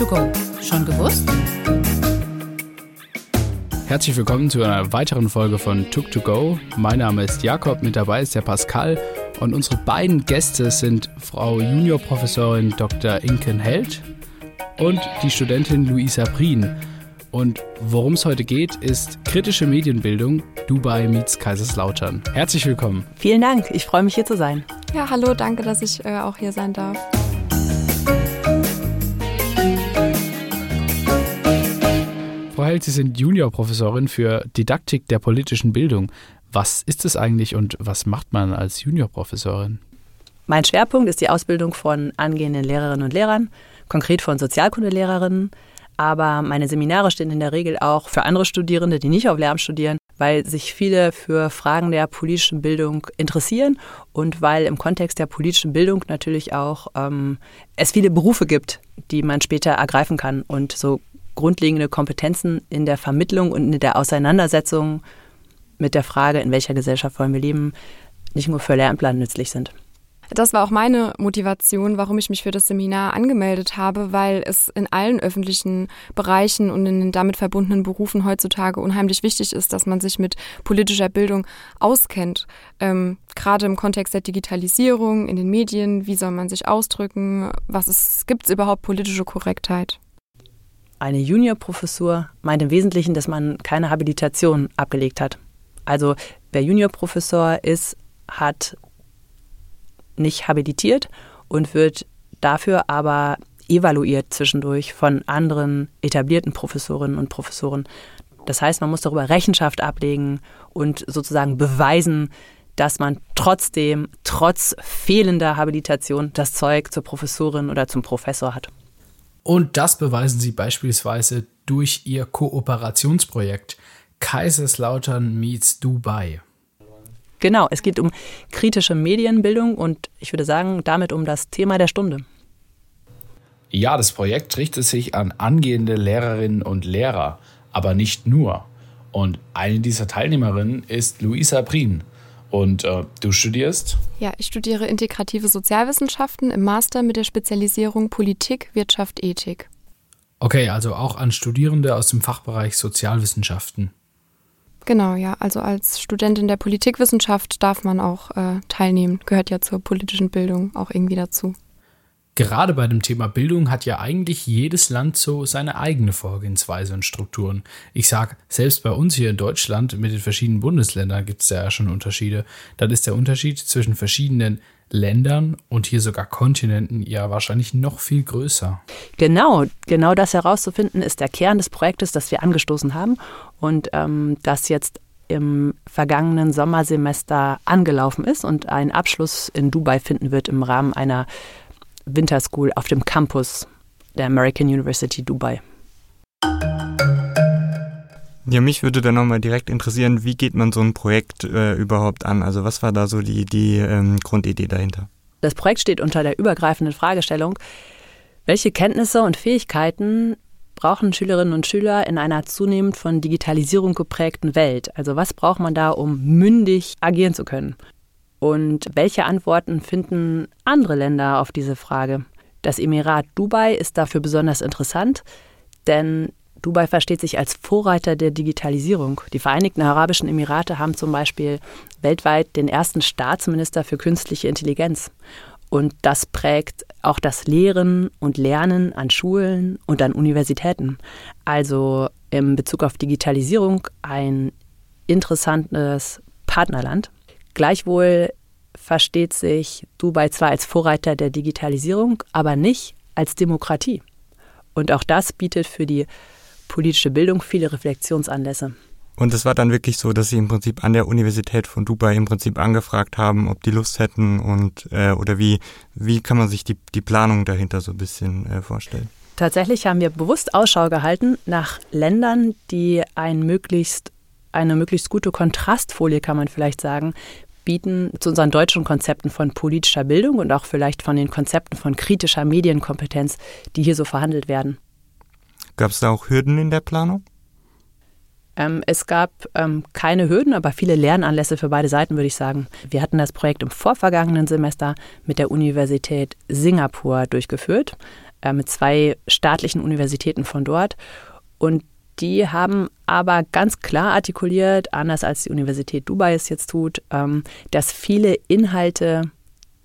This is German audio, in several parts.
to go. Schon gewusst? Herzlich willkommen zu einer weiteren Folge von Tuk to Go. Mein Name ist Jakob, mit dabei ist der Pascal und unsere beiden Gäste sind Frau Juniorprofessorin Dr. Inken Held und die Studentin Luisa Prien. Und worum es heute geht, ist kritische Medienbildung, Dubai meets Kaiserslautern. Herzlich willkommen. Vielen Dank, ich freue mich hier zu sein. Ja, hallo, danke, dass ich äh, auch hier sein darf. Frau Held, Sie sind Juniorprofessorin für Didaktik der politischen Bildung. Was ist es eigentlich und was macht man als Juniorprofessorin? Mein Schwerpunkt ist die Ausbildung von angehenden Lehrerinnen und Lehrern, konkret von Sozialkundelehrerinnen, aber meine Seminare stehen in der Regel auch für andere Studierende, die nicht auf Lehramt studieren, weil sich viele für Fragen der politischen Bildung interessieren und weil im Kontext der politischen Bildung natürlich auch ähm, es viele Berufe gibt, die man später ergreifen kann und so grundlegende Kompetenzen in der Vermittlung und in der Auseinandersetzung mit der Frage, in welcher Gesellschaft wollen wir leben, nicht nur für Lehrämtler nützlich sind. Das war auch meine Motivation, warum ich mich für das Seminar angemeldet habe, weil es in allen öffentlichen Bereichen und in den damit verbundenen Berufen heutzutage unheimlich wichtig ist, dass man sich mit politischer Bildung auskennt. Ähm, gerade im Kontext der Digitalisierung, in den Medien, wie soll man sich ausdrücken, was gibt es überhaupt politische Korrektheit? Eine Juniorprofessur meint im Wesentlichen, dass man keine Habilitation abgelegt hat. Also wer Juniorprofessor ist, hat nicht habilitiert und wird dafür aber evaluiert zwischendurch von anderen etablierten Professorinnen und Professoren. Das heißt, man muss darüber Rechenschaft ablegen und sozusagen beweisen, dass man trotzdem, trotz fehlender Habilitation, das Zeug zur Professorin oder zum Professor hat. Und das beweisen sie beispielsweise durch ihr Kooperationsprojekt Kaiserslautern meets Dubai. Genau, es geht um kritische Medienbildung und ich würde sagen, damit um das Thema der Stunde. Ja, das Projekt richtet sich an angehende Lehrerinnen und Lehrer, aber nicht nur. Und eine dieser Teilnehmerinnen ist Luisa Prien. Und äh, du studierst? Ja, ich studiere integrative Sozialwissenschaften im Master mit der Spezialisierung Politik, Wirtschaft, Ethik. Okay, also auch an Studierende aus dem Fachbereich Sozialwissenschaften. Genau, ja. Also als Studentin der Politikwissenschaft darf man auch äh, teilnehmen. Gehört ja zur politischen Bildung auch irgendwie dazu. Gerade bei dem Thema Bildung hat ja eigentlich jedes Land so seine eigene Vorgehensweise und Strukturen. Ich sage, selbst bei uns hier in Deutschland mit den verschiedenen Bundesländern gibt es ja schon Unterschiede. Dann ist der Unterschied zwischen verschiedenen Ländern und hier sogar Kontinenten ja wahrscheinlich noch viel größer. Genau, genau das herauszufinden ist der Kern des Projektes, das wir angestoßen haben und ähm, das jetzt im vergangenen Sommersemester angelaufen ist und einen Abschluss in Dubai finden wird im Rahmen einer Winterschool auf dem Campus der American University Dubai. Ja, mich würde dann nochmal direkt interessieren, wie geht man so ein Projekt äh, überhaupt an? Also was war da so die, die ähm, Grundidee dahinter? Das Projekt steht unter der übergreifenden Fragestellung, welche Kenntnisse und Fähigkeiten brauchen Schülerinnen und Schüler in einer zunehmend von Digitalisierung geprägten Welt? Also was braucht man da, um mündig agieren zu können? Und welche Antworten finden andere Länder auf diese Frage? Das Emirat Dubai ist dafür besonders interessant, denn Dubai versteht sich als Vorreiter der Digitalisierung. Die Vereinigten Arabischen Emirate haben zum Beispiel weltweit den ersten Staatsminister für künstliche Intelligenz. Und das prägt auch das Lehren und Lernen an Schulen und an Universitäten. Also im Bezug auf Digitalisierung ein interessantes Partnerland. Gleichwohl versteht sich Dubai zwar als Vorreiter der Digitalisierung, aber nicht als Demokratie. Und auch das bietet für die politische Bildung viele Reflexionsanlässe. Und es war dann wirklich so, dass Sie im Prinzip an der Universität von Dubai im Prinzip angefragt haben, ob die Lust hätten und äh, oder wie, wie kann man sich die, die Planung dahinter so ein bisschen äh, vorstellen? Tatsächlich haben wir bewusst Ausschau gehalten nach Ländern, die ein möglichst, eine möglichst gute Kontrastfolie, kann man vielleicht sagen, bieten zu unseren deutschen Konzepten von politischer Bildung und auch vielleicht von den Konzepten von kritischer Medienkompetenz, die hier so verhandelt werden. Gab es da auch Hürden in der Planung? Ähm, es gab ähm, keine Hürden, aber viele Lernanlässe für beide Seiten, würde ich sagen. Wir hatten das Projekt im vorvergangenen Semester mit der Universität Singapur durchgeführt, äh, mit zwei staatlichen Universitäten von dort. Und die haben aber ganz klar artikuliert, anders als die Universität Dubai es jetzt tut, ähm, dass viele Inhalte,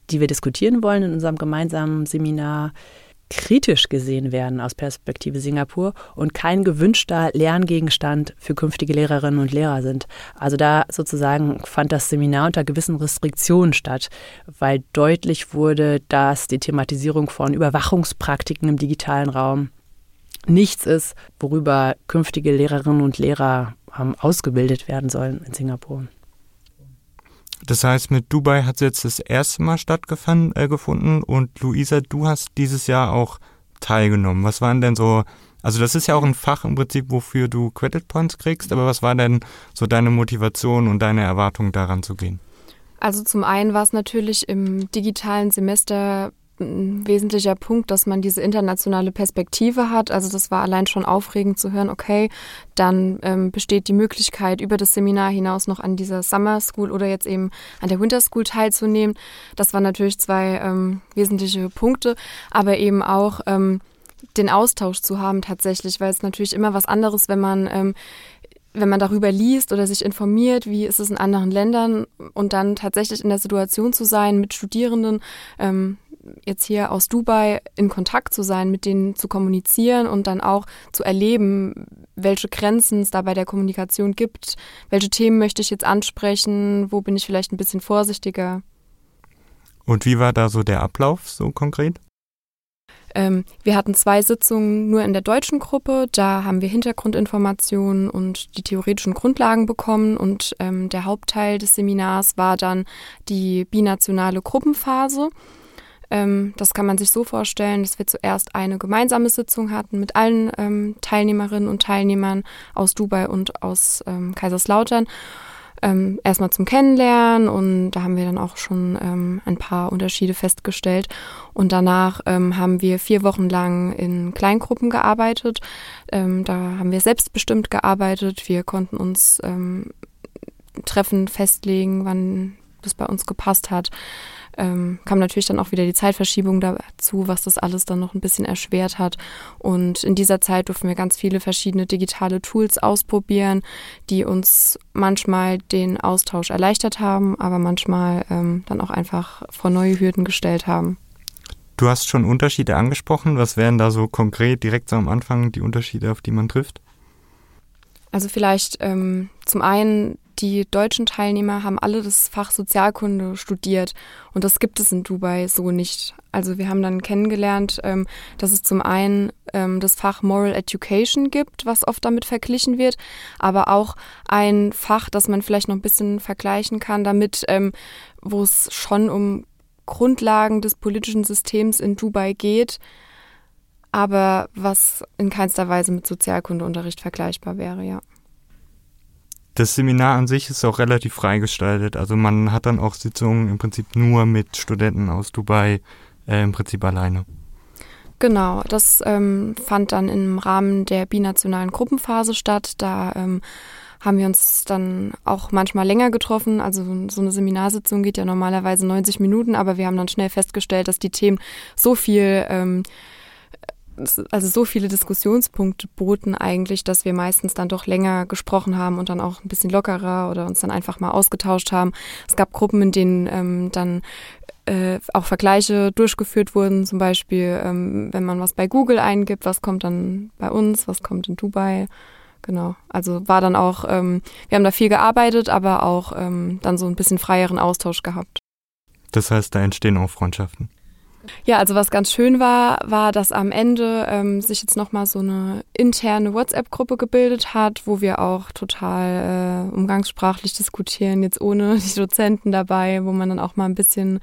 die wir diskutieren wollen in unserem gemeinsamen Seminar, kritisch gesehen werden aus Perspektive Singapur und kein gewünschter Lerngegenstand für künftige Lehrerinnen und Lehrer sind. Also da sozusagen fand das Seminar unter gewissen Restriktionen statt, weil deutlich wurde, dass die Thematisierung von Überwachungspraktiken im digitalen Raum nichts ist, worüber künftige Lehrerinnen und Lehrer ausgebildet werden sollen in Singapur. Das heißt, mit Dubai hat es jetzt das erste Mal stattgefunden äh, und Luisa, du hast dieses Jahr auch teilgenommen. Was waren denn so, also das ist ja auch ein Fach im Prinzip, wofür du Credit Points kriegst, aber was war denn so deine Motivation und deine Erwartung daran zu gehen? Also zum einen war es natürlich im digitalen Semester ein wesentlicher Punkt, dass man diese internationale Perspektive hat. Also das war allein schon aufregend zu hören, okay, dann ähm, besteht die Möglichkeit, über das Seminar hinaus noch an dieser Summer School oder jetzt eben an der Winter School teilzunehmen. Das waren natürlich zwei ähm, wesentliche Punkte, aber eben auch ähm, den Austausch zu haben tatsächlich, weil es natürlich immer was anderes, wenn man ähm, wenn man darüber liest oder sich informiert, wie ist es in anderen Ländern und dann tatsächlich in der Situation zu sein, mit Studierenden ähm, jetzt hier aus Dubai in Kontakt zu sein, mit denen zu kommunizieren und dann auch zu erleben, welche Grenzen es da bei der Kommunikation gibt, welche Themen möchte ich jetzt ansprechen, wo bin ich vielleicht ein bisschen vorsichtiger. Und wie war da so der Ablauf so konkret? Ähm, wir hatten zwei Sitzungen nur in der deutschen Gruppe. Da haben wir Hintergrundinformationen und die theoretischen Grundlagen bekommen. Und ähm, der Hauptteil des Seminars war dann die binationale Gruppenphase. Ähm, das kann man sich so vorstellen, dass wir zuerst eine gemeinsame Sitzung hatten mit allen ähm, Teilnehmerinnen und Teilnehmern aus Dubai und aus ähm, Kaiserslautern. Ähm, erstmal zum Kennenlernen und da haben wir dann auch schon ähm, ein paar Unterschiede festgestellt. Und danach ähm, haben wir vier Wochen lang in Kleingruppen gearbeitet. da haben wir selbstbestimmt gearbeitet. Wir konnten uns Treffen festlegen, wann das bei uns gepasst hat ähm, kam natürlich dann auch wieder die Zeitverschiebung dazu, was das alles dann noch ein bisschen erschwert hat. Und in dieser Zeit durften wir ganz viele verschiedene digitale Tools ausprobieren, die uns manchmal den Austausch erleichtert haben, aber manchmal ähm, dann auch einfach vor neue Hürden gestellt haben. Du hast schon Unterschiede angesprochen. Was wären da so konkret direkt so am Anfang die Unterschiede, auf die man trifft? Also vielleicht ähm, zum einen die deutschen Teilnehmer haben alle das Fach Sozialkunde studiert und das gibt es in Dubai so nicht. Also wir haben dann kennengelernt, ähm, dass es zum einen ähm, das Fach Moral Education gibt, was oft damit verglichen wird, aber auch ein Fach, das man vielleicht noch ein bisschen vergleichen kann damit, ähm, wo es schon um Grundlagen des politischen Systems in Dubai geht, aber was in keinster Weise mit Sozialkundeunterricht vergleichbar wäre, ja. Das Seminar an sich ist auch relativ frei gestaltet. Also man hat dann auch Sitzungen im Prinzip nur mit Studenten aus Dubai äh, im Prinzip alleine. Genau, das ähm, fand dann im Rahmen der binationalen Gruppenphase statt. Da ähm, haben wir uns dann auch manchmal länger getroffen. Also so eine Seminarsitzung geht ja normalerweise 90 Minuten, aber wir haben dann schnell festgestellt, dass die Themen so viel ähm, also so viele Diskussionspunkte boten eigentlich, dass wir meistens dann doch länger gesprochen haben und dann auch ein bisschen lockerer oder uns dann einfach mal ausgetauscht haben. Es gab Gruppen, in denen ähm, dann äh, auch Vergleiche durchgeführt wurden, zum Beispiel, ähm, wenn man was bei Google eingibt, was kommt dann bei uns, was kommt in Dubai. Genau. Also war dann auch, ähm, wir haben da viel gearbeitet, aber auch ähm, dann so ein bisschen freieren Austausch gehabt. Das heißt, da entstehen auch Freundschaften. Ja, also was ganz schön war, war, dass am Ende ähm, sich jetzt nochmal so eine interne WhatsApp-Gruppe gebildet hat, wo wir auch total äh, umgangssprachlich diskutieren, jetzt ohne die Dozenten dabei, wo man dann auch mal ein bisschen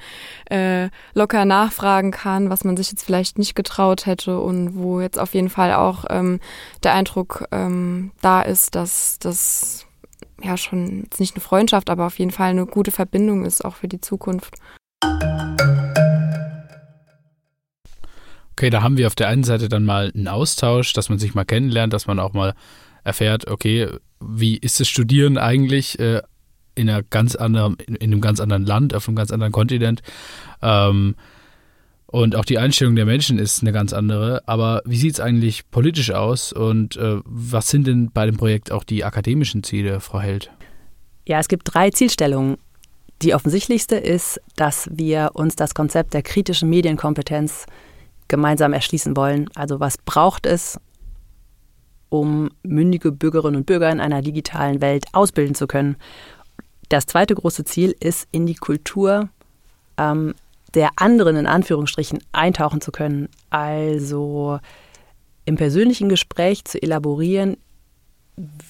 äh, locker nachfragen kann, was man sich jetzt vielleicht nicht getraut hätte und wo jetzt auf jeden Fall auch ähm, der Eindruck ähm, da ist, dass das ja schon jetzt nicht eine Freundschaft, aber auf jeden Fall eine gute Verbindung ist, auch für die Zukunft. Okay, da haben wir auf der einen Seite dann mal einen Austausch, dass man sich mal kennenlernt, dass man auch mal erfährt, okay, wie ist das Studieren eigentlich äh, in, einer ganz anderen, in, in, einem ganz anderen Land, auf einem ganz anderen Kontinent. Ähm, und auch die Einstellung der Menschen ist eine ganz andere. Aber wie sieht es eigentlich politisch aus und äh, was sind denn bei dem Projekt auch die akademischen Ziele, Frau Held? Ja, es gibt drei Zielstellungen. Die offensichtlichste ist, dass wir uns das Konzept der kritischen Medienkompetenz gemeinsam erschließen wollen. Also was braucht es, um mündige Bürgerinnen und Bürger in einer digitalen Welt ausbilden zu können? Das zweite große Ziel ist, in die Kultur ähm, der anderen in Anführungsstrichen eintauchen zu können. Also im persönlichen Gespräch zu elaborieren,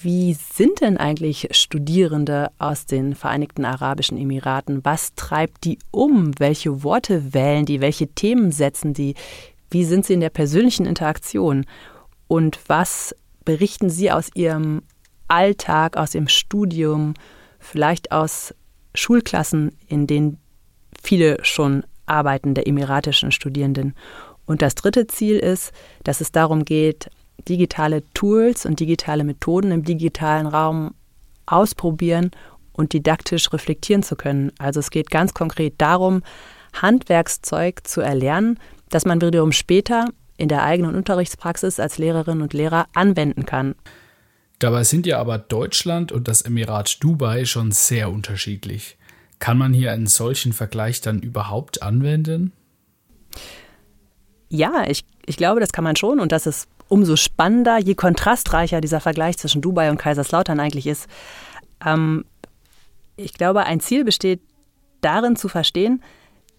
wie sind denn eigentlich Studierende aus den Vereinigten Arabischen Emiraten? Was treibt die um? Welche Worte wählen die? Welche Themen setzen die? Wie sind sie in der persönlichen Interaktion? Und was berichten sie aus ihrem Alltag, aus ihrem Studium, vielleicht aus Schulklassen, in denen viele schon Arbeiten der emiratischen Studierenden. Und das dritte Ziel ist, dass es darum geht, digitale Tools und digitale Methoden im digitalen Raum ausprobieren und didaktisch reflektieren zu können. Also es geht ganz konkret darum, Handwerkszeug zu erlernen, das man wiederum später in der eigenen Unterrichtspraxis als Lehrerin und Lehrer anwenden kann. Dabei sind ja aber Deutschland und das Emirat Dubai schon sehr unterschiedlich. Kann man hier einen solchen Vergleich dann überhaupt anwenden? Ja, ich, ich glaube, das kann man schon und das ist umso spannender, je kontrastreicher dieser Vergleich zwischen Dubai und Kaiserslautern eigentlich ist. Ähm, ich glaube, ein Ziel besteht darin zu verstehen,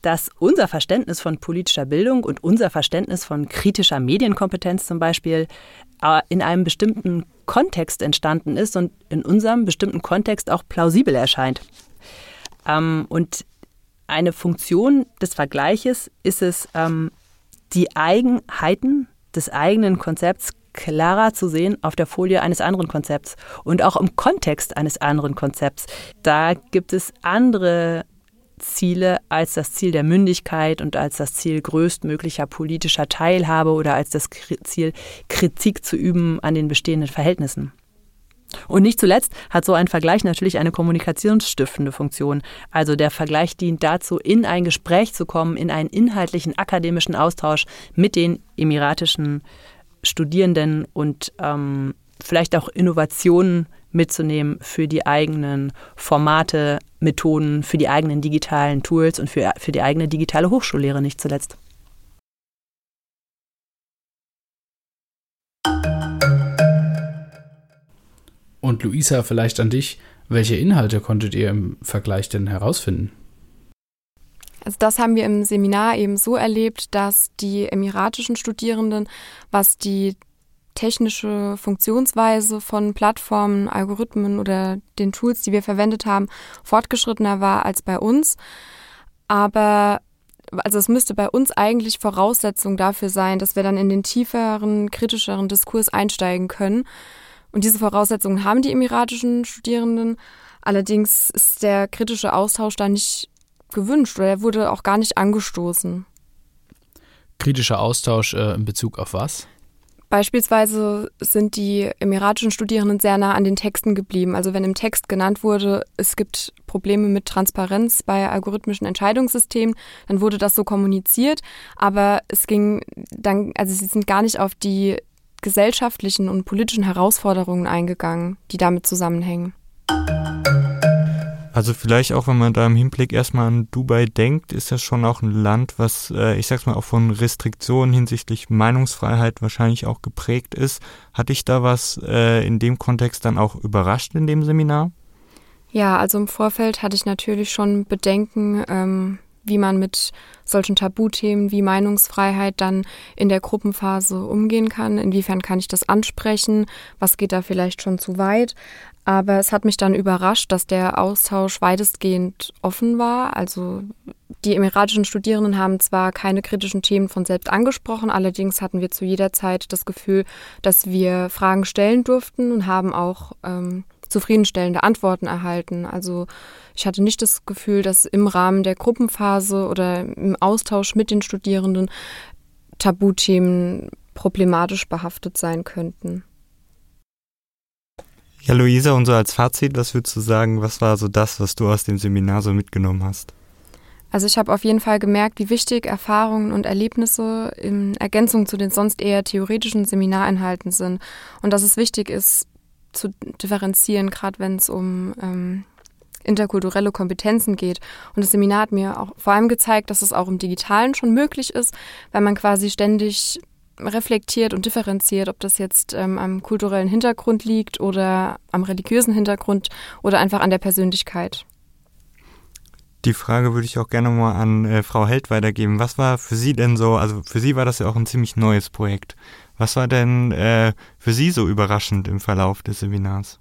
dass unser Verständnis von politischer Bildung und unser Verständnis von kritischer Medienkompetenz zum Beispiel äh, in einem bestimmten Kontext entstanden ist und in unserem bestimmten Kontext auch plausibel erscheint. Ähm, und eine Funktion des Vergleiches ist es, ähm, die Eigenheiten des eigenen Konzepts klarer zu sehen auf der Folie eines anderen Konzepts und auch im Kontext eines anderen Konzepts. Da gibt es andere Ziele als das Ziel der Mündigkeit und als das Ziel größtmöglicher politischer Teilhabe oder als das Ziel, Kritik zu üben an den bestehenden Verhältnissen. Und nicht zuletzt hat so ein Vergleich natürlich eine kommunikationsstiftende Funktion. Also der Vergleich dient dazu, in ein Gespräch zu kommen, in einen inhaltlichen akademischen Austausch mit den emiratischen Studierenden und ähm, vielleicht auch Innovationen mitzunehmen für die eigenen Formate, Methoden, für die eigenen digitalen Tools und für, für die eigene digitale Hochschullehre nicht zuletzt. Und Luisa, vielleicht an dich, welche Inhalte konntet ihr im Vergleich denn herausfinden? Also das haben wir im Seminar eben so erlebt, dass die emiratischen Studierenden, was die technische Funktionsweise von Plattformen, Algorithmen oder den Tools, die wir verwendet haben, fortgeschrittener war als bei uns. Aber also es müsste bei uns eigentlich Voraussetzung dafür sein, dass wir dann in den tieferen, kritischeren Diskurs einsteigen können. Und diese Voraussetzungen haben die emiratischen Studierenden. Allerdings ist der kritische Austausch da nicht gewünscht oder er wurde auch gar nicht angestoßen. Kritischer Austausch äh, in Bezug auf was? Beispielsweise sind die emiratischen Studierenden sehr nah an den Texten geblieben. Also wenn im Text genannt wurde, es gibt Probleme mit Transparenz bei algorithmischen Entscheidungssystemen, dann wurde das so kommuniziert. Aber es ging dann, also sie sind gar nicht auf die gesellschaftlichen und politischen Herausforderungen eingegangen, die damit zusammenhängen. Also vielleicht auch, wenn man da im Hinblick erstmal an Dubai denkt, ist das schon auch ein Land, was, äh, ich sag's mal, auch von Restriktionen hinsichtlich Meinungsfreiheit wahrscheinlich auch geprägt ist. Hatte ich da was äh, in dem Kontext dann auch überrascht in dem Seminar? Ja, also im Vorfeld hatte ich natürlich schon Bedenken, ähm, wie man mit solchen Tabuthemen wie Meinungsfreiheit dann in der Gruppenphase umgehen kann. Inwiefern kann ich das ansprechen? Was geht da vielleicht schon zu weit? Aber es hat mich dann überrascht, dass der Austausch weitestgehend offen war. Also die emiratischen Studierenden haben zwar keine kritischen Themen von selbst angesprochen, allerdings hatten wir zu jeder Zeit das Gefühl, dass wir Fragen stellen durften und haben auch ähm, zufriedenstellende Antworten erhalten. Also ich hatte nicht das Gefühl, dass im Rahmen der Gruppenphase oder im Austausch mit den Studierenden Tabuthemen problematisch behaftet sein könnten. Ja, Luisa, und so als Fazit, was würdest du sagen, was war so das, was du aus dem Seminar so mitgenommen hast? Also ich habe auf jeden Fall gemerkt, wie wichtig Erfahrungen und Erlebnisse in Ergänzung zu den sonst eher theoretischen Seminarinhalten sind und dass es wichtig ist zu differenzieren, gerade wenn es um ähm, interkulturelle Kompetenzen geht. Und das Seminar hat mir auch vor allem gezeigt, dass es auch im Digitalen schon möglich ist, weil man quasi ständig reflektiert und differenziert, ob das jetzt ähm, am kulturellen Hintergrund liegt oder am religiösen Hintergrund oder einfach an der Persönlichkeit. Die Frage würde ich auch gerne mal an äh, Frau Held weitergeben. Was war für Sie denn so, also für Sie war das ja auch ein ziemlich neues Projekt. Was war denn äh, für Sie so überraschend im Verlauf des Seminars?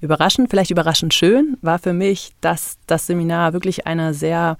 Überraschend, vielleicht überraschend schön, war für mich, dass das Seminar wirklich eine sehr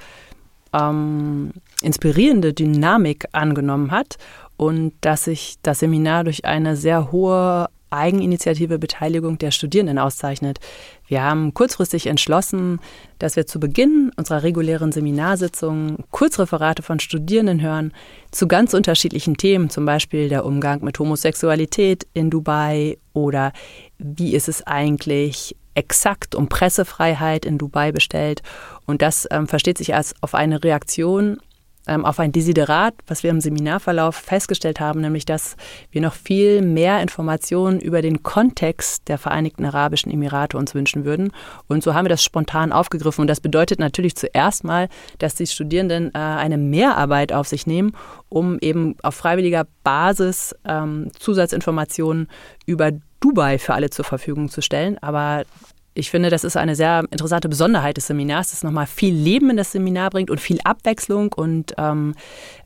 ähm, inspirierende Dynamik angenommen hat und dass sich das Seminar durch eine sehr hohe Eigeninitiative Beteiligung der Studierenden auszeichnet. Wir haben kurzfristig entschlossen, dass wir zu Beginn unserer regulären Seminarsitzung Kurzreferate von Studierenden hören zu ganz unterschiedlichen Themen, zum Beispiel der Umgang mit Homosexualität in Dubai oder wie ist es eigentlich exakt um Pressefreiheit in Dubai bestellt. Und das ähm, versteht sich als auf eine Reaktion auf ein Desiderat, was wir im Seminarverlauf festgestellt haben, nämlich dass wir noch viel mehr Informationen über den Kontext der Vereinigten Arabischen Emirate uns wünschen würden. Und so haben wir das spontan aufgegriffen. Und das bedeutet natürlich zuerst mal, dass die Studierenden äh, eine Mehrarbeit auf sich nehmen, um eben auf freiwilliger Basis ähm, Zusatzinformationen über Dubai für alle zur Verfügung zu stellen. Aber ich finde, das ist eine sehr interessante Besonderheit des Seminars, dass nochmal viel Leben in das Seminar bringt und viel Abwechslung. Und ähm,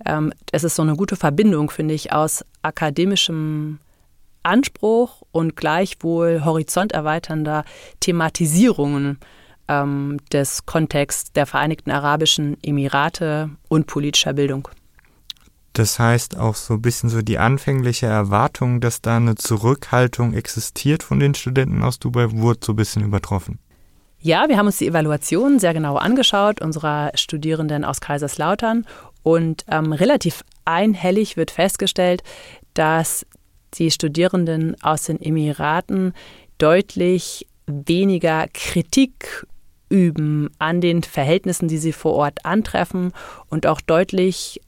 ähm, es ist so eine gute Verbindung, finde ich, aus akademischem Anspruch und gleichwohl horizonterweiternder Thematisierungen ähm, des Kontexts der Vereinigten Arabischen Emirate und politischer Bildung. Das heißt auch so ein bisschen so die anfängliche Erwartung, dass da eine Zurückhaltung existiert von den Studenten aus Dubai, wurde so ein bisschen übertroffen. Ja, wir haben uns die Evaluation sehr genau angeschaut, unserer Studierenden aus Kaiserslautern. Und ähm, relativ einhellig wird festgestellt, dass die Studierenden aus den Emiraten deutlich weniger Kritik üben an den Verhältnissen, die sie vor Ort antreffen und auch deutlich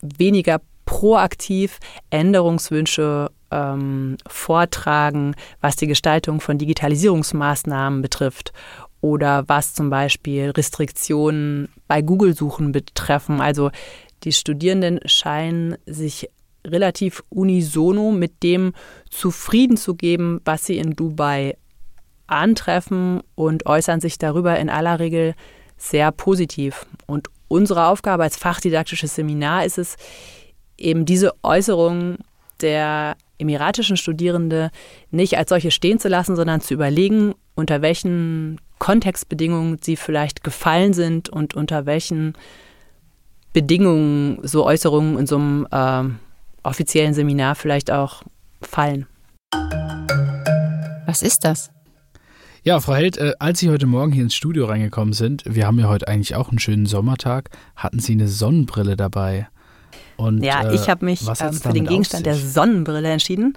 weniger proaktiv Änderungswünsche ähm, vortragen, was die Gestaltung von Digitalisierungsmaßnahmen betrifft oder was zum Beispiel Restriktionen bei Google-Suchen betreffen. Also die Studierenden scheinen sich relativ unisono mit dem zufrieden zu geben, was sie in Dubai antreffen und äußern sich darüber in aller Regel sehr positiv. Und unsere Aufgabe als fachdidaktisches Seminar ist es, eben diese Äußerungen der emiratischen Studierende nicht als solche stehen zu lassen, sondern zu überlegen, unter welchen Kontextbedingungen sie vielleicht gefallen sind und unter welchen Bedingungen so Äußerungen in so einem äh, offiziellen Seminar vielleicht auch fallen. Was ist das? Ja, Frau Held, äh, als Sie heute Morgen hier ins Studio reingekommen sind, wir haben ja heute eigentlich auch einen schönen Sommertag, hatten Sie eine Sonnenbrille dabei. Und, ja, äh, ich habe mich ähm, für den Gegenstand der Sonnenbrille entschieden,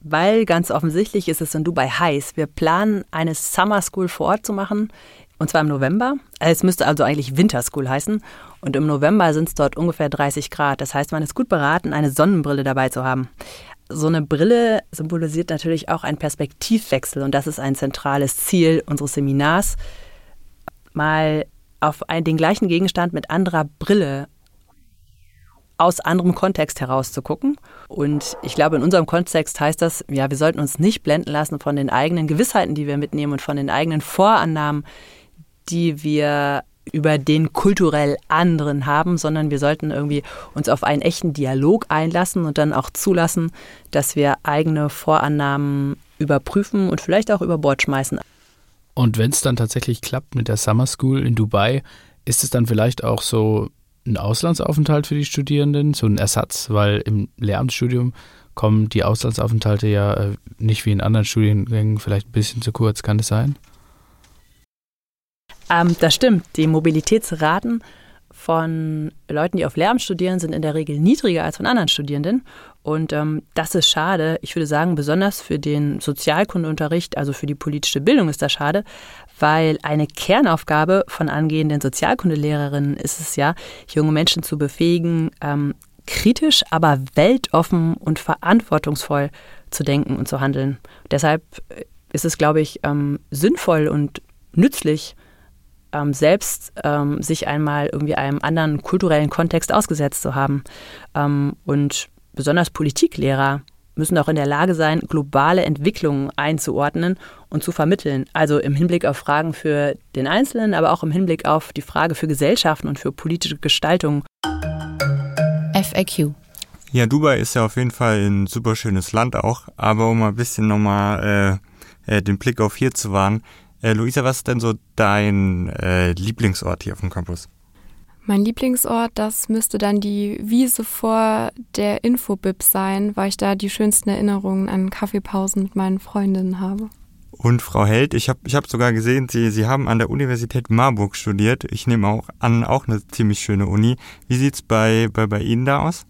weil ganz offensichtlich ist es in Dubai heiß. Wir planen eine Summer School vor Ort zu machen, und zwar im November. Es müsste also eigentlich Winter School heißen. Und im November sind es dort ungefähr 30 Grad. Das heißt, man ist gut beraten, eine Sonnenbrille dabei zu haben so eine Brille symbolisiert natürlich auch einen Perspektivwechsel und das ist ein zentrales Ziel unseres Seminars, mal auf einen, den gleichen Gegenstand mit anderer Brille aus anderem Kontext herauszugucken. Und ich glaube, in unserem Kontext heißt das, ja, wir sollten uns nicht blenden lassen von den eigenen Gewissheiten, die wir mitnehmen und von den eigenen Vorannahmen, die wir über den kulturell anderen haben, sondern wir sollten irgendwie uns auf einen echten Dialog einlassen und dann auch zulassen, dass wir eigene Vorannahmen überprüfen und vielleicht auch über Bord schmeißen. Und wenn es dann tatsächlich klappt mit der Summer School in Dubai, ist es dann vielleicht auch so ein Auslandsaufenthalt für die Studierenden, so ein Ersatz, weil im Lehramtsstudium kommen die Auslandsaufenthalte ja äh, nicht wie in anderen Studiengängen vielleicht ein bisschen zu kurz, kann das sein? Ähm, das stimmt. Die Mobilitätsraten von Leuten, die auf Lehramt studieren, sind in der Regel niedriger als von anderen Studierenden. Und ähm, das ist schade. Ich würde sagen, besonders für den Sozialkundeunterricht, also für die politische Bildung ist das schade, weil eine Kernaufgabe von angehenden Sozialkundelehrerinnen ist es ja, junge Menschen zu befähigen, ähm, kritisch, aber weltoffen und verantwortungsvoll zu denken und zu handeln. Deshalb ist es, glaube ich, ähm, sinnvoll und nützlich, ähm, selbst ähm, sich einmal irgendwie einem anderen kulturellen Kontext ausgesetzt zu haben. Ähm, und besonders Politiklehrer müssen auch in der Lage sein, globale Entwicklungen einzuordnen und zu vermitteln. Also im Hinblick auf Fragen für den Einzelnen, aber auch im Hinblick auf die Frage für Gesellschaften und für politische Gestaltung. FAQ. Ja, Dubai ist ja auf jeden Fall ein super schönes Land auch, aber um ein bisschen nochmal äh, äh, den Blick auf hier zu wahren, äh, Luisa, was ist denn so dein äh, Lieblingsort hier auf dem Campus? Mein Lieblingsort, das müsste dann die Wiese vor der Infobib sein, weil ich da die schönsten Erinnerungen an Kaffeepausen mit meinen Freundinnen habe. Und Frau Held, ich habe ich hab sogar gesehen, Sie, Sie haben an der Universität Marburg studiert. Ich nehme auch an, auch eine ziemlich schöne Uni. Wie sieht es bei, bei, bei Ihnen da aus?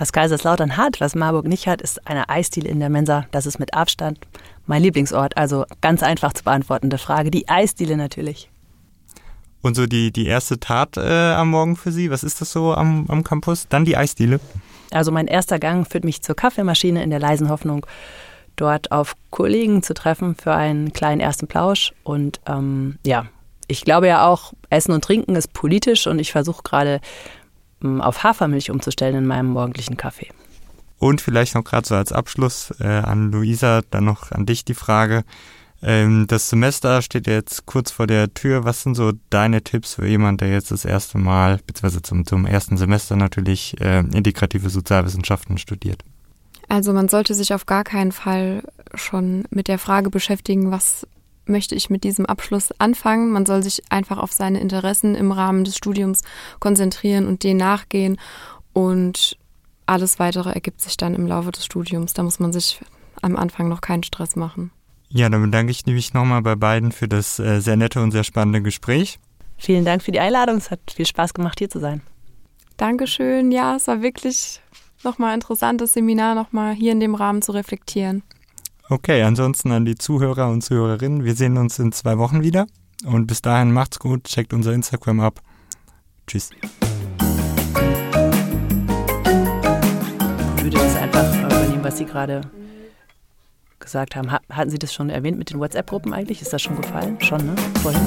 Was Kaiserslautern hat, was Marburg nicht hat, ist eine Eisdiele in der Mensa. Das ist mit Abstand mein Lieblingsort. Also ganz einfach zu beantwortende Frage. Die Eisdiele natürlich. Und so die, die erste Tat äh, am Morgen für Sie, was ist das so am, am Campus? Dann die Eisdiele? Also mein erster Gang führt mich zur Kaffeemaschine in der leisen Hoffnung, dort auf Kollegen zu treffen für einen kleinen ersten Plausch. Und ähm, ja, ich glaube ja auch, Essen und Trinken ist politisch und ich versuche gerade auf Hafermilch umzustellen in meinem morgendlichen Kaffee. Und vielleicht noch gerade so als Abschluss äh, an Luisa, dann noch an dich die Frage. Ähm, das Semester steht jetzt kurz vor der Tür. Was sind so deine Tipps für jemanden, der jetzt das erste Mal, beziehungsweise zum, zum ersten Semester natürlich äh, integrative Sozialwissenschaften studiert? Also man sollte sich auf gar keinen Fall schon mit der Frage beschäftigen, was möchte ich mit diesem Abschluss anfangen. Man soll sich einfach auf seine Interessen im Rahmen des Studiums konzentrieren und denen nachgehen. Und alles weitere ergibt sich dann im Laufe des Studiums. Da muss man sich am Anfang noch keinen Stress machen. Ja, dann bedanke ich mich nochmal bei beiden für das äh, sehr nette und sehr spannende Gespräch. Vielen Dank für die Einladung. Es hat viel Spaß gemacht, hier zu sein. Dankeschön. Ja, es war wirklich nochmal interessant, das Seminar nochmal hier in dem Rahmen zu reflektieren. Okay, ansonsten an die Zuhörer und Zuhörerinnen. Wir sehen uns in zwei Wochen wieder. Und bis dahin macht's gut, checkt unser Instagram ab. Tschüss. Ich würde das einfach übernehmen, was Sie gerade gesagt haben. Hatten Sie das schon erwähnt mit den WhatsApp-Gruppen eigentlich? Ist das schon gefallen? Schon, ne? Vorhin?